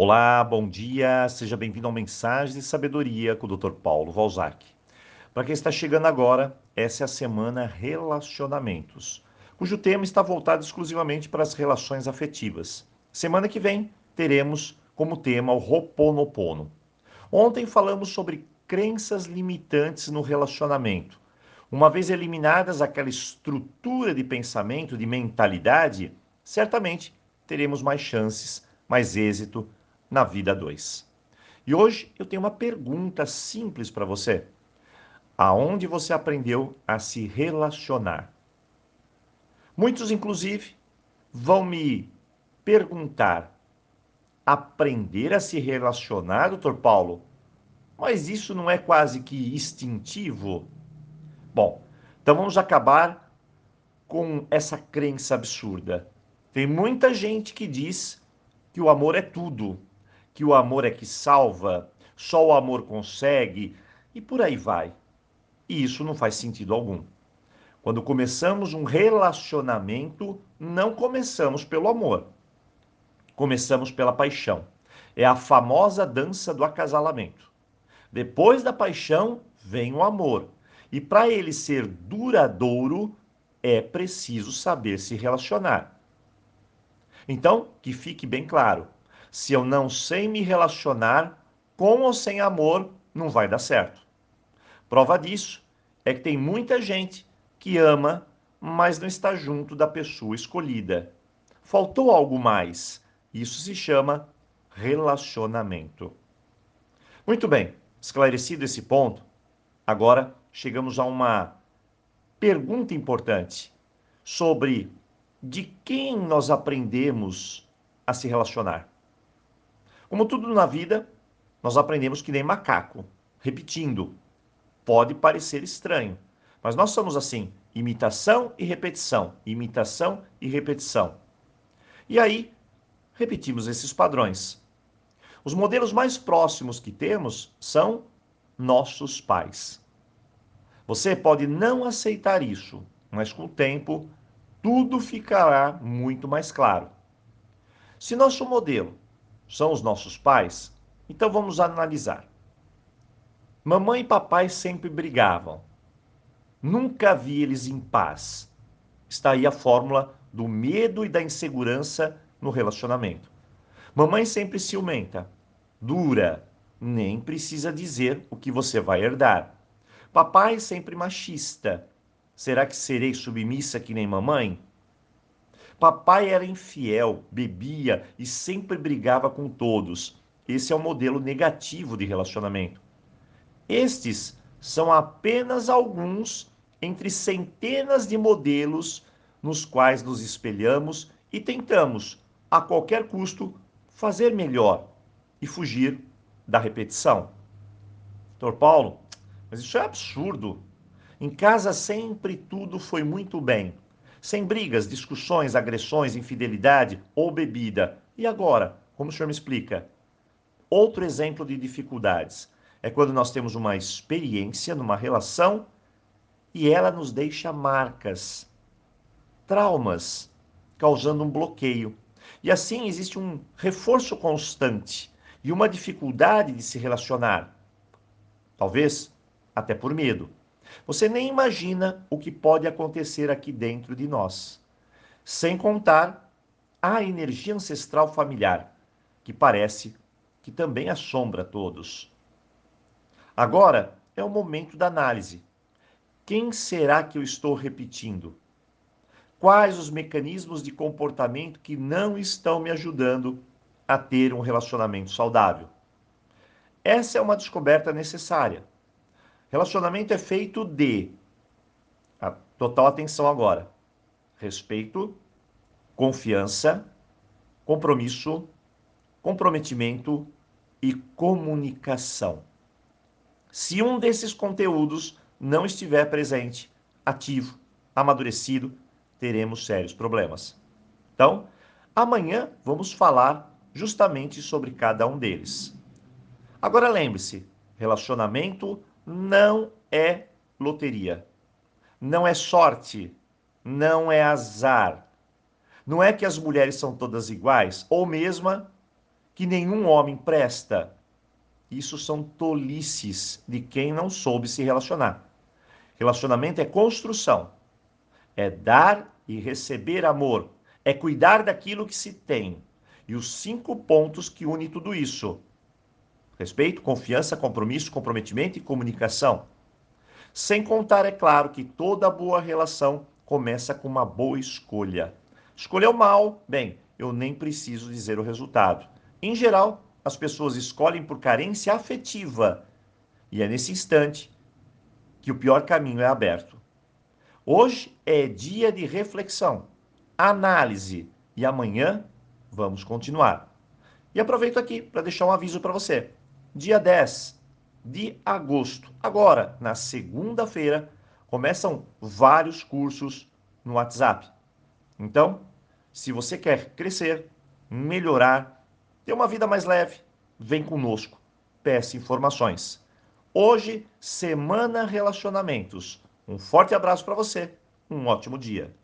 Olá, bom dia, seja bem-vindo ao Mensagens de Sabedoria com o Dr. Paulo Valzac. Para quem está chegando agora, essa é a semana Relacionamentos, cujo tema está voltado exclusivamente para as relações afetivas. Semana que vem teremos como tema o Ho'oponopono. Ontem falamos sobre crenças limitantes no relacionamento. Uma vez eliminadas aquela estrutura de pensamento, de mentalidade, certamente teremos mais chances, mais êxito na vida 2. E hoje eu tenho uma pergunta simples para você. Aonde você aprendeu a se relacionar? Muitos, inclusive, vão me perguntar: aprender a se relacionar, doutor Paulo? Mas isso não é quase que instintivo? Bom, então vamos acabar com essa crença absurda. Tem muita gente que diz que o amor é tudo, que o amor é que salva, só o amor consegue e por aí vai. E isso não faz sentido algum. Quando começamos um relacionamento, não começamos pelo amor. Começamos pela paixão. É a famosa dança do acasalamento. Depois da paixão vem o amor. E para ele ser duradouro, é preciso saber se relacionar. Então, que fique bem claro: se eu não sei me relacionar, com ou sem amor, não vai dar certo. Prova disso é que tem muita gente que ama, mas não está junto da pessoa escolhida. Faltou algo mais. Isso se chama relacionamento. Muito bem, esclarecido esse ponto, agora chegamos a uma pergunta importante sobre de quem nós aprendemos a se relacionar. Como tudo na vida, nós aprendemos que nem macaco, repetindo. Pode parecer estranho, mas nós somos assim: imitação e repetição, imitação e repetição. E aí, repetimos esses padrões. Os modelos mais próximos que temos são nossos pais. Você pode não aceitar isso, mas com o tempo tudo ficará muito mais claro. Se nosso modelo são os nossos pais? Então vamos analisar. Mamãe e papai sempre brigavam. Nunca vi eles em paz. Está aí a fórmula do medo e da insegurança no relacionamento. Mamãe sempre ciumenta, dura, nem precisa dizer o que você vai herdar. Papai sempre machista. Será que serei submissa que nem mamãe? Papai era infiel, bebia e sempre brigava com todos. Esse é o modelo negativo de relacionamento. Estes são apenas alguns entre centenas de modelos nos quais nos espelhamos e tentamos, a qualquer custo, fazer melhor e fugir da repetição. Doutor Paulo, mas isso é absurdo. Em casa sempre tudo foi muito bem sem brigas, discussões, agressões, infidelidade ou bebida. E agora? Como o senhor me explica? Outro exemplo de dificuldades é quando nós temos uma experiência numa relação e ela nos deixa marcas, traumas, causando um bloqueio. E assim existe um reforço constante e uma dificuldade de se relacionar. Talvez até por medo. Você nem imagina o que pode acontecer aqui dentro de nós. Sem contar a energia ancestral familiar, que parece que também assombra todos. Agora é o momento da análise. Quem será que eu estou repetindo? Quais os mecanismos de comportamento que não estão me ajudando a ter um relacionamento saudável? Essa é uma descoberta necessária Relacionamento é feito de a total atenção agora. Respeito, confiança, compromisso, comprometimento e comunicação. Se um desses conteúdos não estiver presente, ativo, amadurecido, teremos sérios problemas. Então, amanhã vamos falar justamente sobre cada um deles. Agora lembre-se, relacionamento não é loteria. Não é sorte. Não é azar. Não é que as mulheres são todas iguais, ou mesmo que nenhum homem presta. Isso são tolices de quem não soube se relacionar. Relacionamento é construção, é dar e receber amor, é cuidar daquilo que se tem. E os cinco pontos que unem tudo isso: respeito, confiança, compromisso, comprometimento e comunicação. Sem contar, é claro, que toda boa relação começa com uma boa escolha. Escolheu mal, bem, eu nem preciso dizer o resultado. Em geral, as pessoas escolhem por carência afetiva. E é nesse instante que o pior caminho é aberto. Hoje é dia de reflexão, análise e amanhã vamos continuar. E aproveito aqui para deixar um aviso para você. Dia 10 de agosto, agora, na segunda-feira, começam vários cursos no WhatsApp. Então, se você quer crescer, melhorar, ter uma vida mais leve, vem conosco. Peça informações. Hoje, Semana Relacionamentos. Um forte abraço para você. Um ótimo dia.